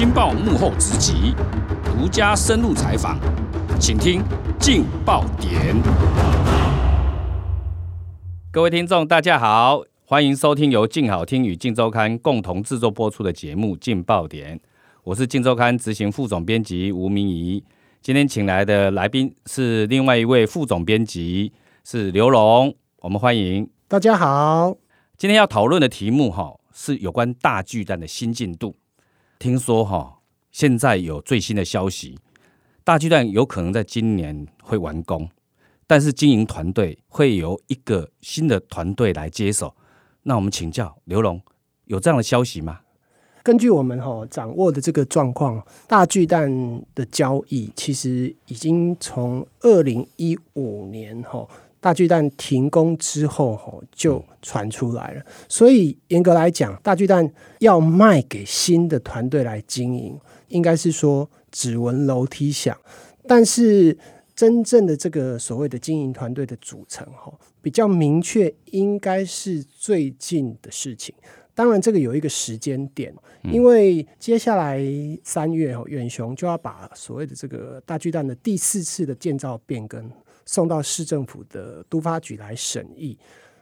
镜报幕后直击，独家深入采访，请听劲爆点。各位听众，大家好，欢迎收听由劲好听与劲周刊共同制作播出的节目《劲爆点》，我是劲周刊执行副总编辑吴明仪。今天请来的来宾是另外一位副总编辑，是刘龙，我们欢迎。大家好，今天要讨论的题目哈是有关大巨蛋的新进度。听说哈，现在有最新的消息，大巨蛋有可能在今年会完工，但是经营团队会由一个新的团队来接手。那我们请教刘龙，有这样的消息吗？根据我们哈掌握的这个状况，大巨蛋的交易其实已经从二零一五年哈。大巨蛋停工之后，吼就传出来了。所以严格来讲，大巨蛋要卖给新的团队来经营，应该是说只闻楼梯响。但是真正的这个所谓的经营团队的组成，吼比较明确，应该是最近的事情。当然，这个有一个时间点，因为接下来三月，吼远雄就要把所谓的这个大巨蛋的第四次的建造变更。送到市政府的都发局来审议，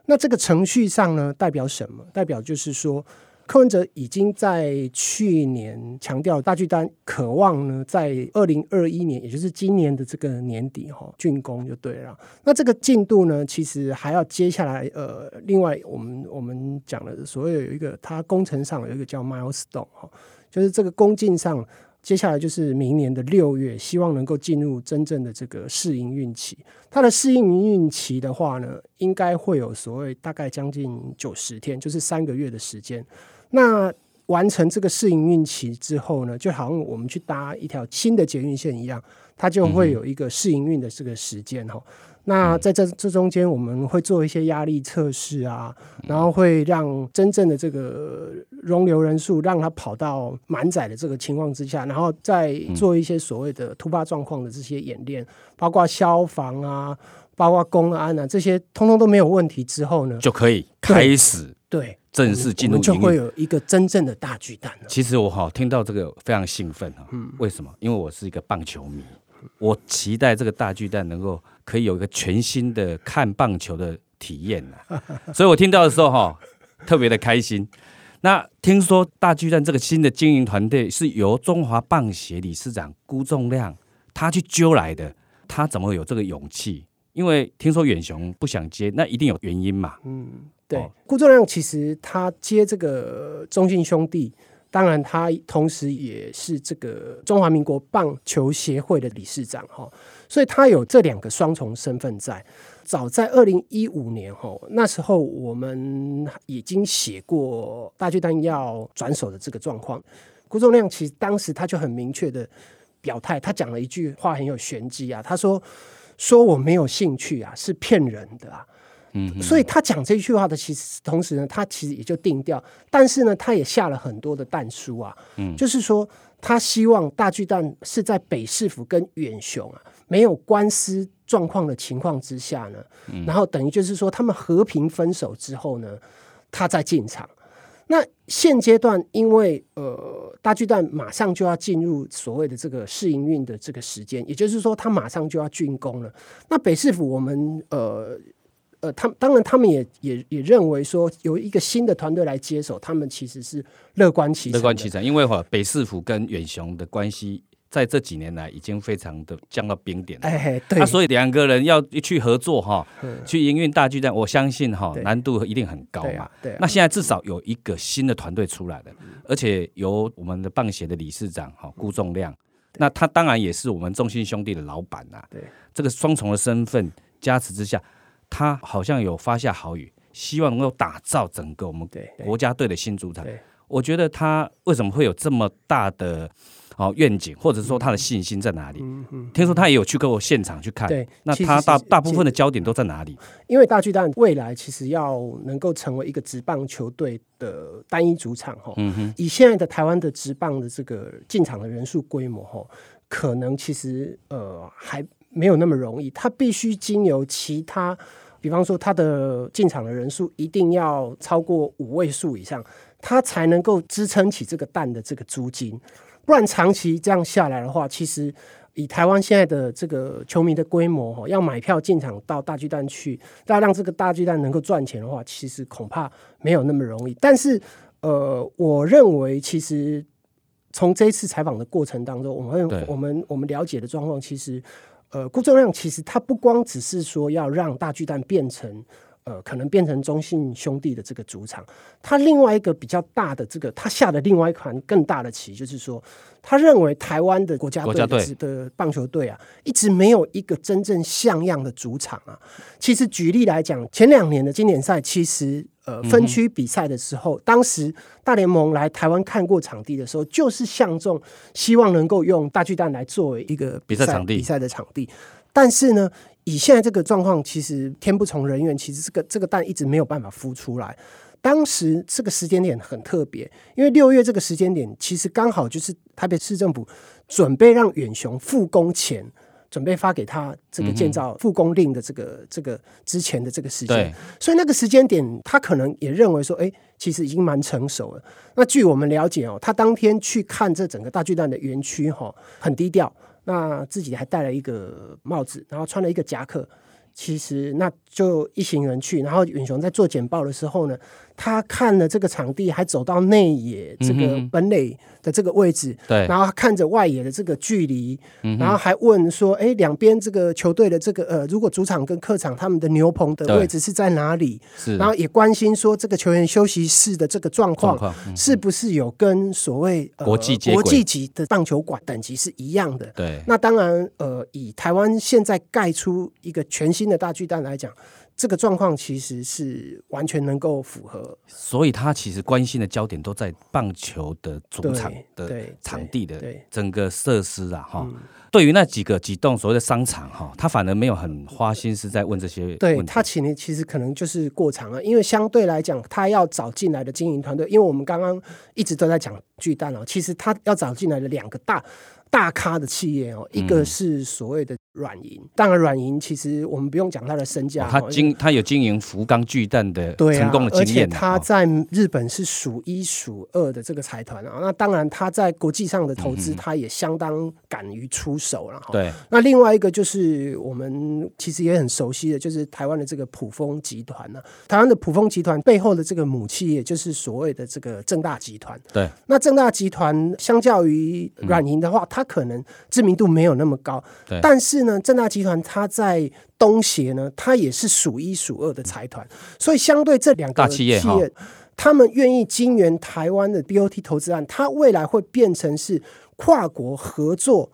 那这个程序上呢，代表什么？代表就是说，柯文哲已经在去年强调大巨蛋渴望呢，在二零二一年，也就是今年的这个年底哈竣工就对了。那这个进度呢，其实还要接下来呃，另外我们我们讲的所谓有一个，它工程上有一个叫 milestone 哈，就是这个工进上。接下来就是明年的六月，希望能够进入真正的这个试营运期。它的试营运期的话呢，应该会有所谓大概将近九十天，就是三个月的时间。那完成这个试营运期之后呢，就好像我们去搭一条新的捷运线一样，它就会有一个试营运的这个时间哈。那在这这中间，我们会做一些压力测试啊，然后会让真正的这个容留人数让它跑到满载的这个情况之下，然后再做一些所谓的突发状况的这些演练，包括消防啊，包括公安啊，这些通通都没有问题之后呢，就可以开始对正式进入，就会有一个真正的大巨蛋了。其实我好听到这个非常兴奋啊，嗯，为什么？因为我是一个棒球迷。我期待这个大巨蛋能够可以有一个全新的看棒球的体验呐，所以我听到的时候哈，特别的开心。那听说大巨蛋这个新的经营团队是由中华棒协理事长辜仲亮他去揪来的，他怎么有这个勇气？因为听说远雄不想接，那一定有原因嘛。嗯，对，辜仲亮其实他接这个中信兄弟。当然，他同时也是这个中华民国棒球协会的理事长哈，所以他有这两个双重身份在。早在二零一五年哈，那时候我们已经写过大巨蛋要转手的这个状况。辜仲谅其实当时他就很明确的表态，他讲了一句话很有玄机啊，他说：“说我没有兴趣啊，是骗人的啊。”嗯，所以他讲这句话的，其实同时呢，他其实也就定调，但是呢，他也下了很多的弹书啊，嗯，就是说他希望大巨蛋是在北市府跟远雄啊没有官司状况的情况之下呢，嗯，然后等于就是说他们和平分手之后呢，他再进场。那现阶段因为呃大巨蛋马上就要进入所谓的这个试营运的这个时间，也就是说他马上就要竣工了。那北市府我们呃。呃，他当然，他们也也也认为说，有一个新的团队来接手，他们其实是乐观其成。乐观其成，因为哈，北市府跟远雄的关系在这几年来已经非常的降到冰点。哎，对。那、啊、所以两个人要去合作哈，去营运大巨蛋，我相信哈难度一定很高嘛。对啊。对啊，那现在至少有一个新的团队出来了，而且由我们的棒协的理事长哈辜仲亮，那他当然也是我们中信兄弟的老板呐。对。这个双重的身份加持之下。他好像有发下豪语，希望能够打造整个我们国家队的新主场。我觉得他为什么会有这么大的哦愿景，或者说他的信心在哪里？嗯嗯、听说他也有去过现场去看。对，那他大大部分的焦点都在哪里？因为大巨蛋未来其实要能够成为一个职棒球队的单一主场哈。嗯哼。以现在的台湾的职棒的这个进场的人数规模哈，可能其实呃还。没有那么容易，他必须经由其他，比方说他的进场的人数一定要超过五位数以上，他才能够支撑起这个蛋的这个租金。不然长期这样下来的话，其实以台湾现在的这个球迷的规模哈，要买票进场到大巨蛋去，要让这个大巨蛋能够赚钱的话，其实恐怕没有那么容易。但是呃，我认为其实从这一次采访的过程当中，我们我们我们了解的状况，其实呃，顾正亮其实他不光只是说要让大巨蛋变成。呃，可能变成中信兄弟的这个主场，他另外一个比较大的这个，他下的另外一盘更大的棋，就是说，他认为台湾的国家队的棒球队啊，一直没有一个真正像样的主场啊。其实举例来讲，前两年的经典赛，其实呃分区比赛的时候，嗯、当时大联盟来台湾看过场地的时候，就是相中希望能够用大巨蛋来作为一个比赛场地，比赛的场地，但是呢。以现在这个状况，其实天不从人愿，其实这个这个蛋一直没有办法孵出来。当时这个时间点很特别，因为六月这个时间点，其实刚好就是台北市政府准备让远雄复工前，准备发给他这个建造复工令的这个、嗯、这个之前的这个时间，所以那个时间点，他可能也认为说，哎，其实已经蛮成熟了。那据我们了解哦，他当天去看这整个大巨蛋的园区，哈，很低调。那自己还戴了一个帽子，然后穿了一个夹克。其实那就一行人去，然后允雄在做简报的时候呢，他看了这个场地，还走到内野这个本垒的这个位置，对、嗯，然后看着外野的这个距离，然后还问说，哎，两边这个球队的这个呃，如果主场跟客场他们的牛棚的位置是在哪里？是，然后也关心说这个球员休息室的这个状况，是不是有跟所谓、呃、国际国际级的棒球馆等级是一样的？对，那当然，呃，以台湾现在盖出一个全新的大巨蛋来讲，这个状况其实是完全能够符合，所以他其实关心的焦点都在棒球的主场的场地的整个设施啊，哈。对于那几个几栋所谓的商场哈，他反而没有很花心思在问这些问题。对，他其实其实可能就是过长了，因为相对来讲，他要找进来的经营团队，因为我们刚刚一直都在讲巨蛋哦，其实他要找进来的两个大大咖的企业哦，一个是所谓的。软银，当然软银其实我们不用讲它的身价，它经他有经营福冈巨蛋的成功的经验，而且他在日本是数一数二的这个财团啊。那当然它在国际上的投资，它也相当敢于出手了。对，那另外一个就是我们其实也很熟悉的，就是台湾的这个普丰集团呢。台湾的普丰集团背后的这个母企业就是所谓的这个正大集团。对，那正大集团相较于软银的话，它可能知名度没有那么高，对，但是。那正大集团，它在东协呢，它也是数一数二的财团，所以相对这两个企业，企业他们愿意经援台湾的 BOT 投资案，它未来会变成是跨国合作，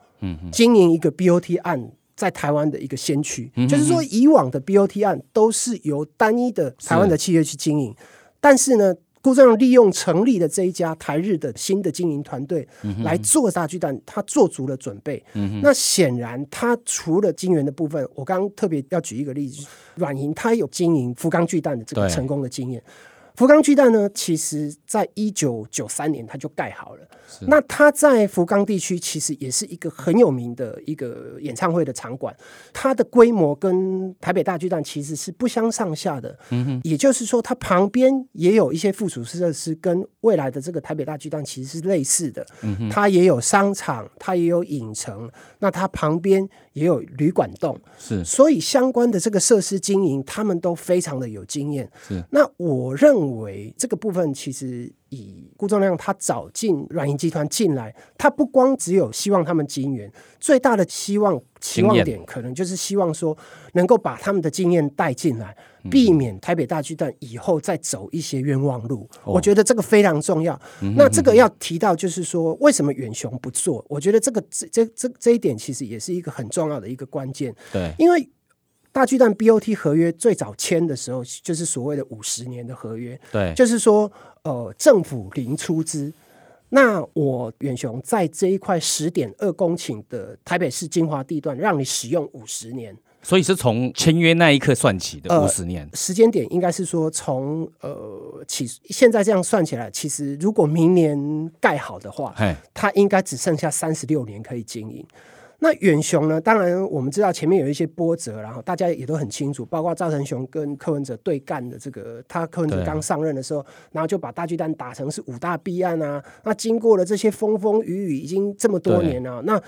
经营一个 BOT 案在台湾的一个先驱。就是说，以往的 BOT 案都是由单一的台湾的企业去经营，但是呢。顾正亮利用成立的这一家台日的新的经营团队来做大巨蛋，他做足了准备。那显然，他除了金元的部分，我刚刚特别要举一个例子，软银他有经营福冈巨蛋的这个成功的经验。福冈巨蛋呢，其实在一九九三年它就盖好了。那它在福冈地区其实也是一个很有名的一个演唱会的场馆，它的规模跟台北大巨蛋其实是不相上下的。嗯哼，也就是说，它旁边也有一些附属设施，跟未来的这个台北大巨蛋其实是类似的。嗯哼，它也有商场，它也有影城，那它旁边也有旅馆洞。是，所以相关的这个设施经营，他们都非常的有经验。是，那我认为。认为这个部分其实以顾仲亮他找进软银集团进来，他不光只有希望他们经营，最大的希望期望点可能就是希望说能够把他们的经验带进来，避免台北大巨蛋以后再走一些冤枉路。我觉得这个非常重要。那这个要提到就是说，为什么远雄不做？我觉得这个这这这这一点其实也是一个很重要的一个关键。对，因为。大巨蛋 BOT 合约最早签的时候，就是所谓的五十年的合约。对，就是说，呃，政府零出资，那我远雄在这一块十点二公顷的台北市精华地段，让你使用五十年。所以是从签约那一刻算起的五十年。呃，时间点应该是说从呃起，现在这样算起来，其实如果明年盖好的话，它应该只剩下三十六年可以经营。那远雄呢？当然我们知道前面有一些波折，然后大家也都很清楚，包括赵成雄跟柯文哲对干的这个，他柯文哲刚上任的时候，然后就把大巨蛋打成是五大弊案啊。那经过了这些风风雨雨，已经这么多年了，那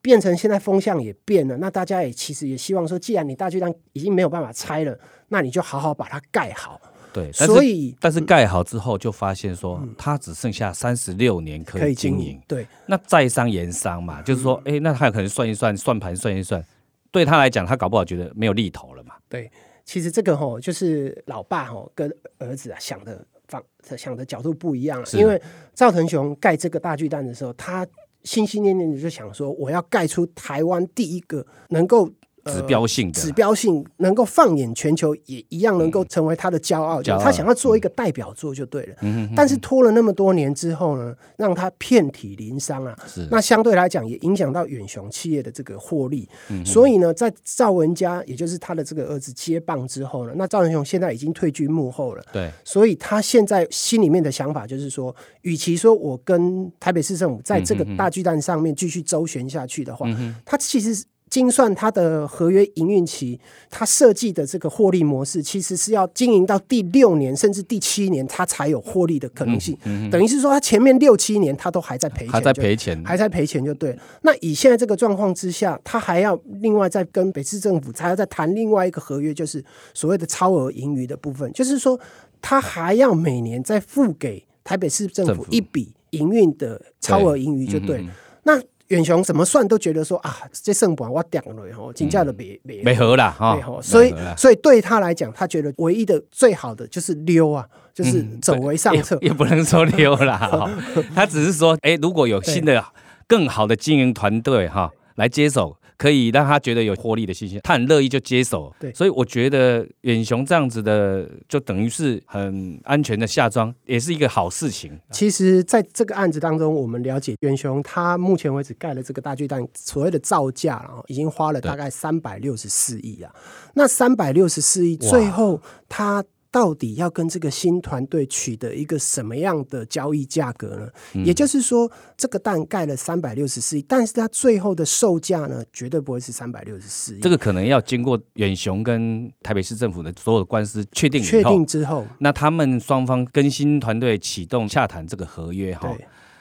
变成现在风向也变了。那大家也其实也希望说，既然你大巨蛋已经没有办法拆了，那你就好好把它盖好。对，所以但是盖好之后就发现说，它只剩下三十六年可以经营。对，那在商言商嘛，就是说，哎，那他有可能算一算，算盘算一算，对他来讲，他搞不好觉得没有利头了嘛。对，其实这个吼，就是老爸吼跟儿子啊想的方想的角度不一样。因为赵腾雄盖这个大巨蛋的时候，他心心念念的就想说，我要盖出台湾第一个能够。指标性的，指标性能够放眼全球，也一样能够成为他的骄傲。他想要做一个代表作就对了。嗯、但是拖了那么多年之后呢，让他遍体鳞伤啊。是。那相对来讲也影响到远雄企业的这个获利。嗯、所以呢，在赵文家，也就是他的这个儿子接棒之后呢，那赵文雄现在已经退居幕后了。对。所以他现在心里面的想法就是说，与其说我跟台北市政府在这个大巨蛋上面继续周旋下去的话，嗯、他其实。精算它的合约营运期，它设计的这个获利模式，其实是要经营到第六年甚至第七年，它才有获利的可能性。嗯嗯、等于是说，它前面六七年它都还在赔钱，还在赔钱，还在赔钱。就对了。那以现在这个状况之下，它还要另外再跟北市政府，还要再谈另外一个合约，就是所谓的超额盈余的部分，就是说，它还要每年再付给台北市政府一笔营运的超额盈余，就对。那远雄怎么算都觉得说啊，这胜盘我掉了吼，金价都没没没合了哈，所以所以对他来讲，他觉得唯一的最好的就是溜啊，就是走为上策，也，也不能说溜啦，他只是说，哎，如果有新的更好的经营团队哈来接手。可以让他觉得有获利的信心，他很乐意就接手。对，所以我觉得远雄这样子的，就等于是很安全的下庄，也是一个好事情。其实，在这个案子当中，我们了解远雄，他目前为止盖了这个大巨蛋，所谓的造价，然后已经花了大概三百六十四亿啊。那三百六十四亿，最后他。到底要跟这个新团队取得一个什么样的交易价格呢？嗯、也就是说，这个蛋盖了三百六十四亿，但是它最后的售价呢，绝对不会是三百六十四亿。这个可能要经过远雄跟台北市政府的所有的官司确定确定之后，那他们双方跟新团队启动洽谈这个合约哈，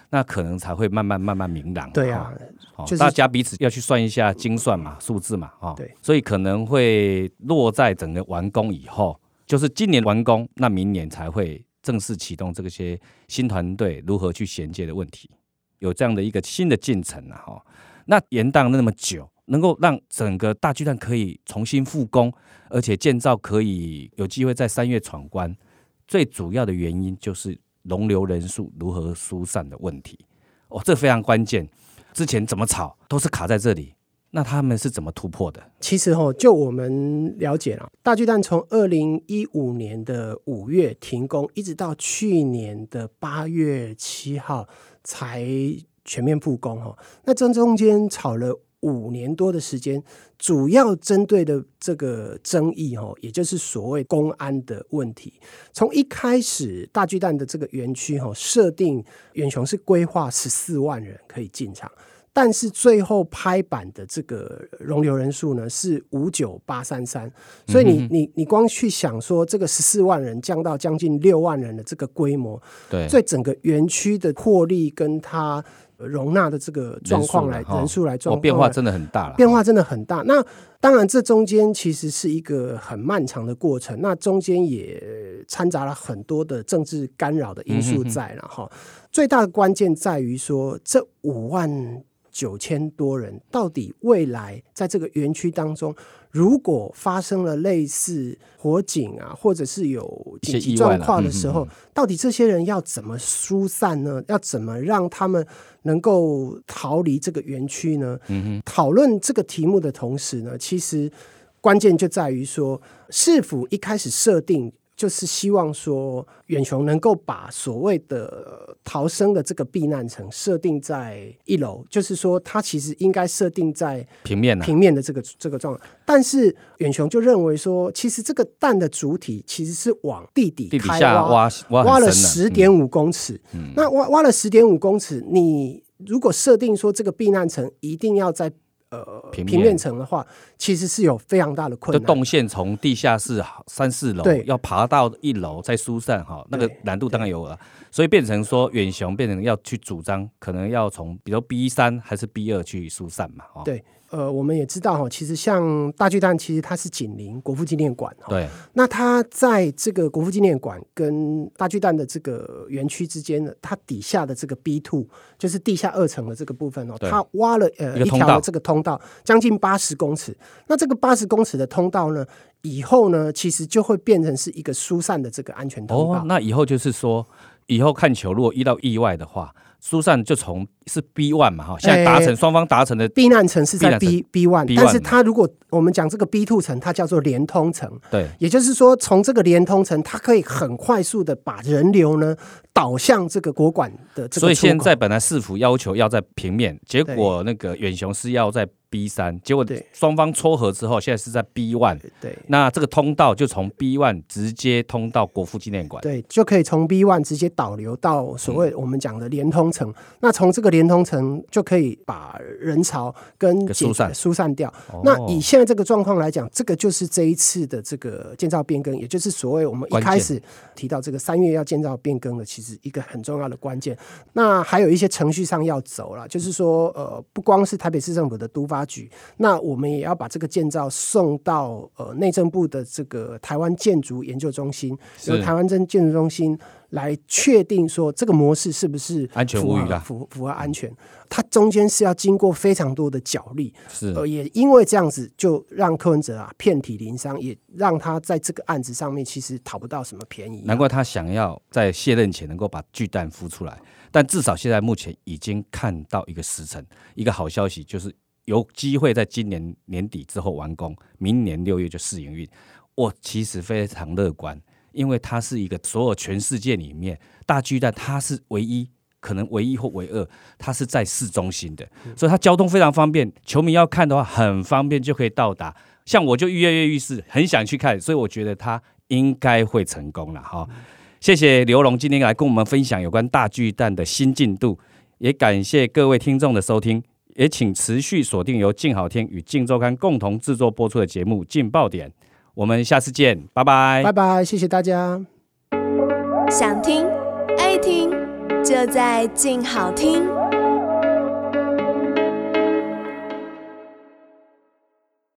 那可能才会慢慢慢慢明朗。对啊，就是大家彼此要去算一下精算嘛，数字嘛，哈，对，所以可能会落在整个完工以后。就是今年完工，那明年才会正式启动这些新团队如何去衔接的问题，有这样的一个新的进程啊！哈，那延宕那么久，能够让整个大巨蛋可以重新复工，而且建造可以有机会在三月闯关，最主要的原因就是容留人数如何疏散的问题哦，这非常关键。之前怎么吵都是卡在这里。那他们是怎么突破的？其实哈，就我们了解了，大巨蛋从二零一五年的五月停工，一直到去年的八月七号才全面复工哈。那这中间吵了五年多的时间，主要针对的这个争议哈，也就是所谓公安的问题。从一开始，大巨蛋的这个园区哈，设定远雄是规划十四万人可以进场。但是最后拍板的这个容留人数呢是五九八三三，所以你你你光去想说这个十四万人降到将近六万人的这个规模，对，对整个园区的获利跟它容纳的这个状况来人数来状况、哦、变化真的很大了，变化真的很大。那当然这中间其实是一个很漫长的过程，那中间也掺杂了很多的政治干扰的因素在了哈。最大的关键在于说这五万。九千多人，到底未来在这个园区当中，如果发生了类似火警啊，或者是有紧急状况的时候，到底这些人要怎么疏散呢？要怎么让他们能够逃离这个园区呢？讨论这个题目的同时呢，其实关键就在于说，是否一开始设定。就是希望说，远雄能够把所谓的逃生的这个避难层设定在一楼，就是说，它其实应该设定在平面平面的这个这个状态。但是远雄就认为说，其实这个蛋的主体其实是往地底下挖，挖了十点五公尺。那挖挖了十点五公尺，你如果设定说这个避难层一定要在呃平面，层的话，其实是有非常大的困难。就动线从地下室三四楼，要爬到一楼再疏散哈，那个难度当然有了。所以变成说远雄变成要去主张，可能要从比如 B 三还是 B 二去疏散嘛。对。呃，我们也知道哈，其实像大巨蛋，其实它是紧邻国父纪念馆哈。对。那它在这个国父纪念馆跟大巨蛋的这个园区之间呢，它底下的这个 B two 就是地下二层的这个部分哦，它挖了呃一条这个通道，将近八十公尺。那这个八十公尺的通道呢，以后呢，其实就会变成是一个疏散的这个安全通道。哦，那以后就是说，以后看球如果遇到意外的话。疏散就从是 B one 嘛哈，现在达成双方达成的避难层是在 B B one，但是它如果我们讲这个 B two 层，它叫做连通层，对，也就是说从这个连通层，它可以很快速的把人流呢导向这个国馆的这个。所以现在本来市府要求要在平面，结果那个远雄是要在。B 三，结果双方撮合之后，现在是在 B one。对，那这个通道就从 B one 直接通到国父纪念馆。对，就可以从 B one 直接导流到所谓我们讲的连通层。嗯、那从这个连通层就可以把人潮跟疏散疏散掉。哦、那以现在这个状况来讲，这个就是这一次的这个建造变更，也就是所谓我们一开始提到这个三月要建造变更的，其实一个很重要的关键。那还有一些程序上要走了，就是说呃，不光是台北市政府的都发局，那我们也要把这个建造送到呃内政部的这个台湾建筑研究中心，由台湾真建筑中心来确定说这个模式是不是安全无虞的，符符合安全。它中间是要经过非常多的角力，是呃也因为这样子，就让柯文哲啊遍体鳞伤，也让他在这个案子上面其实讨不到什么便宜。难怪他想要在卸任前能够把巨蛋孵出来，但至少现在目前已经看到一个时辰，一个好消息就是。有机会在今年年底之后完工，明年六月就试营运。我其实非常乐观，因为它是一个所有全世界里面大巨蛋，它是唯一可能唯一或唯二，它是在市中心的，所以它交通非常方便。球迷要看的话，很方便就可以到达。像我就跃跃欲试，很想去看，所以我觉得它应该会成功了哈。谢谢刘龙今天来跟我们分享有关大巨蛋的新进度，也感谢各位听众的收听。也请持续锁定由静好听与静周刊共同制作播出的节目《劲爆点》，我们下次见，拜拜，拜拜，谢谢大家。想听爱听，就在静好听。